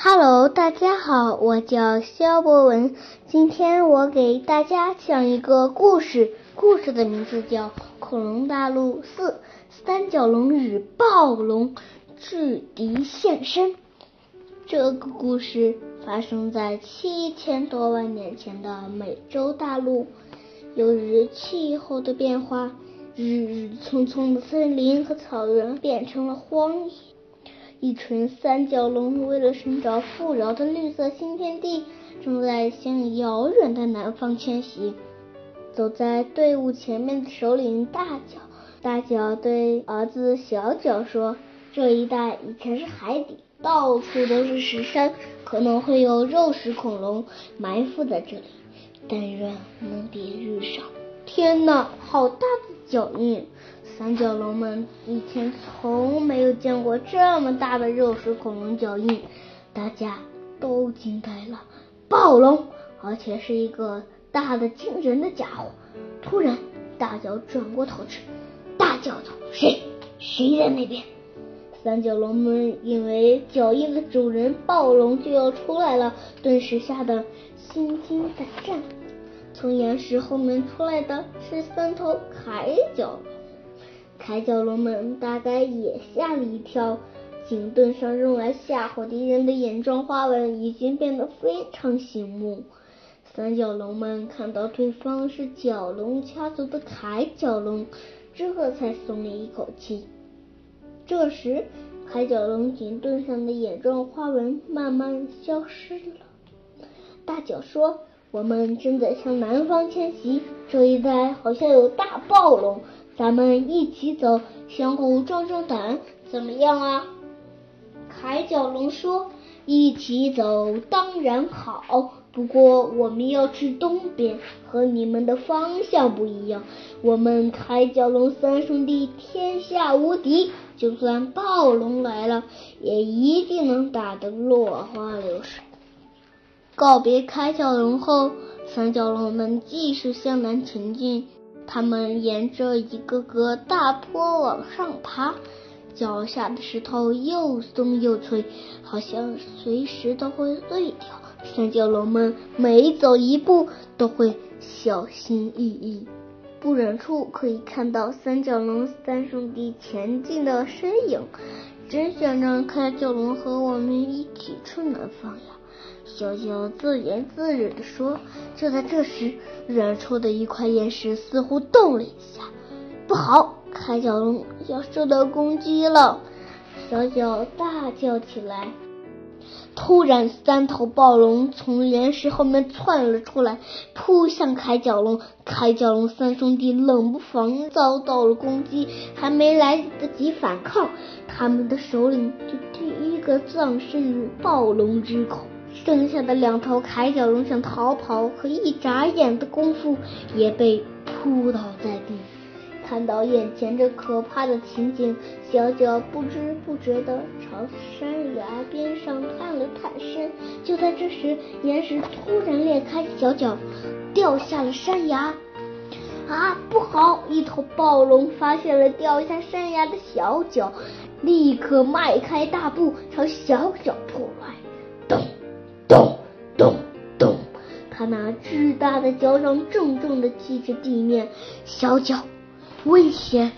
Hello，大家好，我叫肖博文，今天我给大家讲一个故事，故事的名字叫《恐龙大陆四：三角龙与暴龙制敌现身》。这个故事发生在七千多万年前的美洲大陆。由于气候的变化，日日匆匆的森林和草原变成了荒野。一群三角龙为了寻找富饶的绿色新天地，正在向遥远的南方迁徙。走在队伍前面的首领大脚，大脚对儿子小脚说：“这一带以前是海底，到处都是石山，可能会有肉食恐龙埋伏在这里。但愿能别遇上。”天哪，好大的脚印！三角龙们以前从没有见过这么大的肉食恐龙脚印，大家都惊呆了。暴龙，而且是一个大的惊人的家伙。突然，大脚转过头去，大叫道：“谁？谁在那边？”三角龙们以为脚印的主人暴龙就要出来了，顿时吓得心惊胆战。从岩石后面出来的是三头铠角铠角龙们大概也吓了一跳，颈盾上用来吓唬敌人的眼状花纹已经变得非常醒目。三角龙们看到对方是角龙家族的铠角龙，这才松了一口气。这时，铠角龙颈盾上的眼状花纹慢慢消失了。大脚说：“我们正在向南方迁徙，这一带好像有大暴龙。”咱们一起走，相互壮壮胆，怎么样啊？铠角龙说：“一起走当然好，不过我们要去东边，和你们的方向不一样。我们铠角龙三兄弟天下无敌，就算暴龙来了，也一定能打得落花流水。”告别铠角龙后，三角龙们继续向南前进。他们沿着一个个大坡往上爬，脚下的石头又松又脆，好像随时都会碎掉。三角龙们每走一步都会小心翼翼，不远处可以看到三角龙三兄弟前进的身影。真想让三角龙和我们一起去南方呀！小小自言自语地说。就在这时，远处的一块岩石似乎动了一下。不好，铠角龙要受到攻击了！小小大叫起来。突然，三头暴龙从岩石后面窜了出来，扑向铠角龙。铠角龙三兄弟冷不防遭到了攻击，还没来得及反抗，他们的首领就第一个葬身于暴龙之口。剩下的两头铠角龙想逃跑，可一眨眼的功夫也被扑倒在地。看到眼前这可怕的情景，小脚不知不觉地朝山崖边上探了探身。就在这时，岩石突然裂开，小脚掉下了山崖。啊，不好！一头暴龙发现了掉下山崖的小脚，立刻迈开大步朝小脚扑来。咚！咚咚！他那巨大的脚掌重重的击着地面，小脚危险！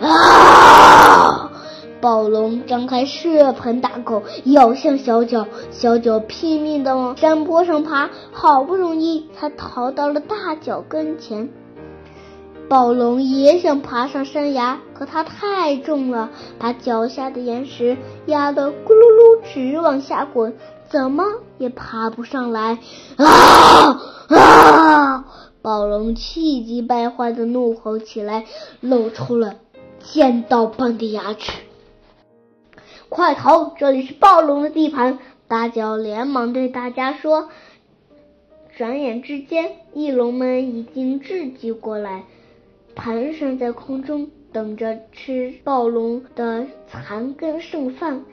啊！暴龙张开血盆大口咬向小脚，小脚拼命的往山坡上爬，好不容易才逃到了大脚跟前。暴龙也想爬上山崖，可它太重了，把脚下的岩石压得咕噜噜直往下滚。怎么也爬不上来！啊啊！暴龙气急败坏的怒吼起来，露出了尖刀般的牙齿。快逃！这里是暴龙的地盘！大脚连忙对大家说。转眼之间，翼龙们已经聚集过来，盘旋在空中，等着吃暴龙的残羹剩饭。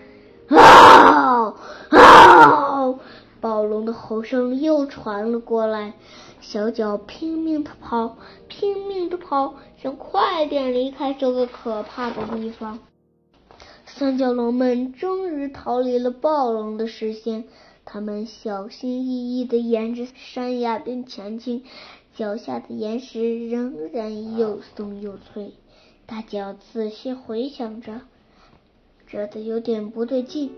啊啊！暴龙的吼声又传了过来，小脚拼命的跑，拼命的跑，想快点离开这个可怕的地方。三角龙们终于逃离了暴龙的视线。他们小心翼翼地沿着山崖边前进，脚下的岩石仍然又松又脆。大脚仔细回想着，觉得有点不对劲。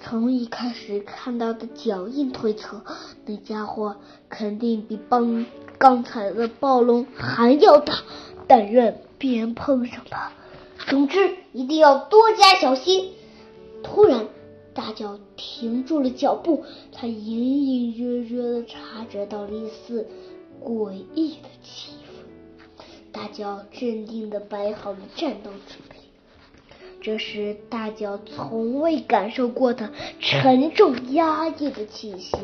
从一开始看到的脚印推测，那家伙肯定比帮刚才的暴龙还要大。但愿别人碰上它。总之，一定要多加小心。突然。大脚停住了脚步，他隐隐约约的察觉到了一丝诡异的气氛。大脚镇定的摆好了战斗准备。这是大脚从未感受过的沉重压抑的气息。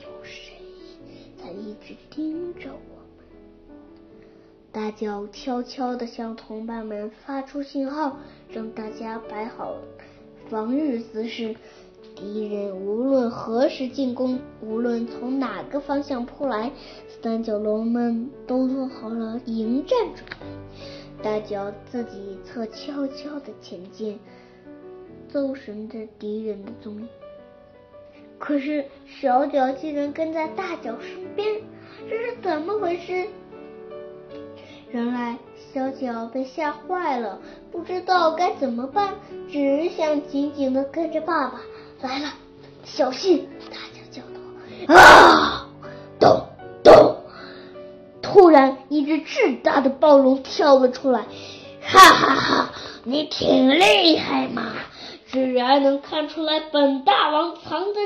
有谁在一直盯着我们？大脚悄悄的向同伴们发出信号，让大家摆好。防御姿势，敌人无论何时进攻，无论从哪个方向扑来，三角龙们都做好了迎战准备。大脚自己侧悄悄的前进，搜寻着敌人的踪影。可是小脚竟然跟在大脚身边，这是怎么回事？原来小脚被吓坏了，不知道该怎么办，只想紧紧的跟着爸爸。来了，小心！大脚叫道：“啊！”突然，一只巨大的暴龙跳了出来。哈哈哈！你挺厉害嘛，居然能看出来本大王藏在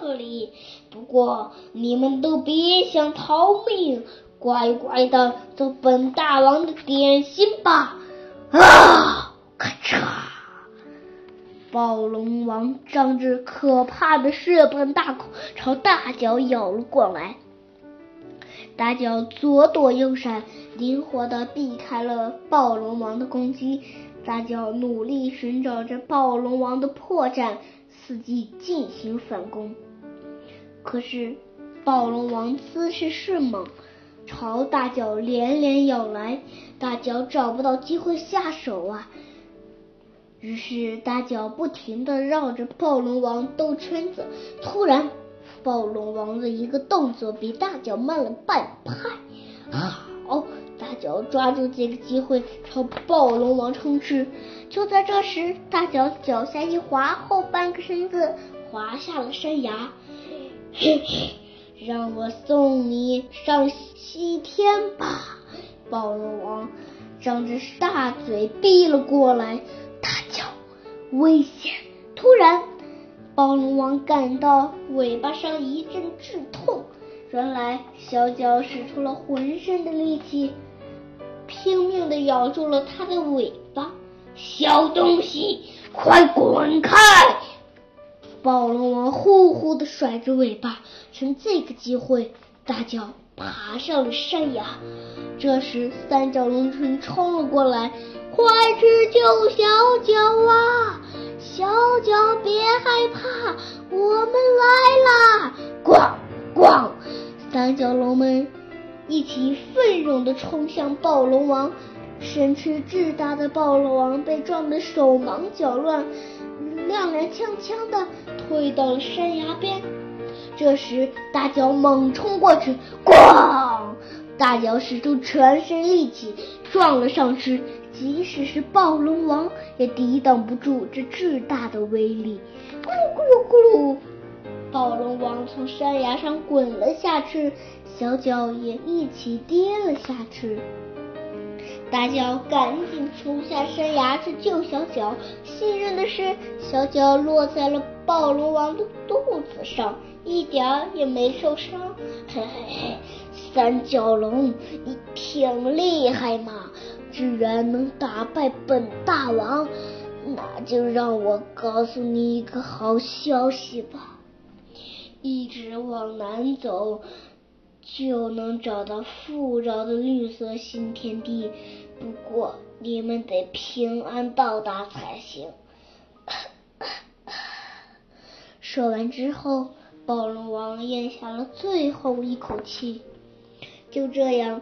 这里。不过你们都别想逃命。乖乖的做本大王的点心吧！啊！咔嚓！暴龙王张着可怕的血盆大口朝大脚咬了过来。大脚左躲右闪，灵活的避开了暴龙王的攻击。大脚努力寻找着暴龙王的破绽，伺机进行反攻。可是暴龙王姿势迅猛。朝大脚连连咬来，大脚找不到机会下手啊！于是大脚不停的绕着暴龙王兜圈子。突然，暴龙王的一个动作比大脚慢了半拍。好，大脚抓住这个机会朝暴龙王冲去。就在这时，大脚脚下一滑，后半个身子滑下了山崖。嘿嘿。让我送你上西天吧！暴龙王张着大嘴逼了过来，大脚：“危险！”突然，暴龙王感到尾巴上一阵剧痛。原来，小脚使出了浑身的力气，拼命的咬住了它的尾巴。小东西，快滚开！暴龙王呼呼的甩着尾巴，趁这个机会，大脚爬上了山崖。这时，三角龙群冲了过来，快去救小脚啊！别害怕，我们来啦！咣咣，三角龙们一起奋勇地冲向暴龙王。身躯巨大的暴龙王被撞得手忙脚乱，踉踉跄跄地退到了山崖边。这时，大脚猛冲过去，咣！大脚使出全身力气撞了上去，即使是暴龙王也抵挡不住这巨大的威力。咕噜咕噜咕噜，暴龙王从山崖上滚了下去，小脚也一起跌了下去。大脚赶紧冲下山崖去救小脚，幸运的是，小脚落在了暴龙王的肚子上，一点儿也没受伤。嘿嘿嘿，三角龙，你挺厉害嘛，居然能打败本大王，那就让我告诉你一个好消息吧，一直往南走。就能找到富饶的绿色新天地，不过你们得平安到达才行。说完之后，暴龙王咽下了最后一口气。就这样，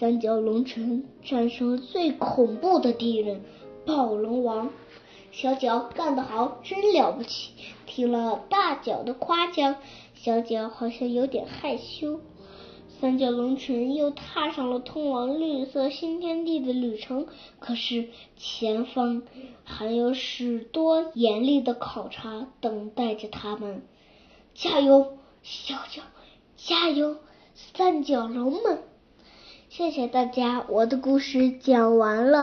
三角龙城战胜了最恐怖的敌人——暴龙王。小脚干得好，真了不起！听了大脚的夸奖，小脚好像有点害羞。三角龙城又踏上了通往绿色新天地的旅程，可是前方还有许多严厉的考察等待着他们。加油，小脚！加油，三角龙们！谢谢大家，我的故事讲完了。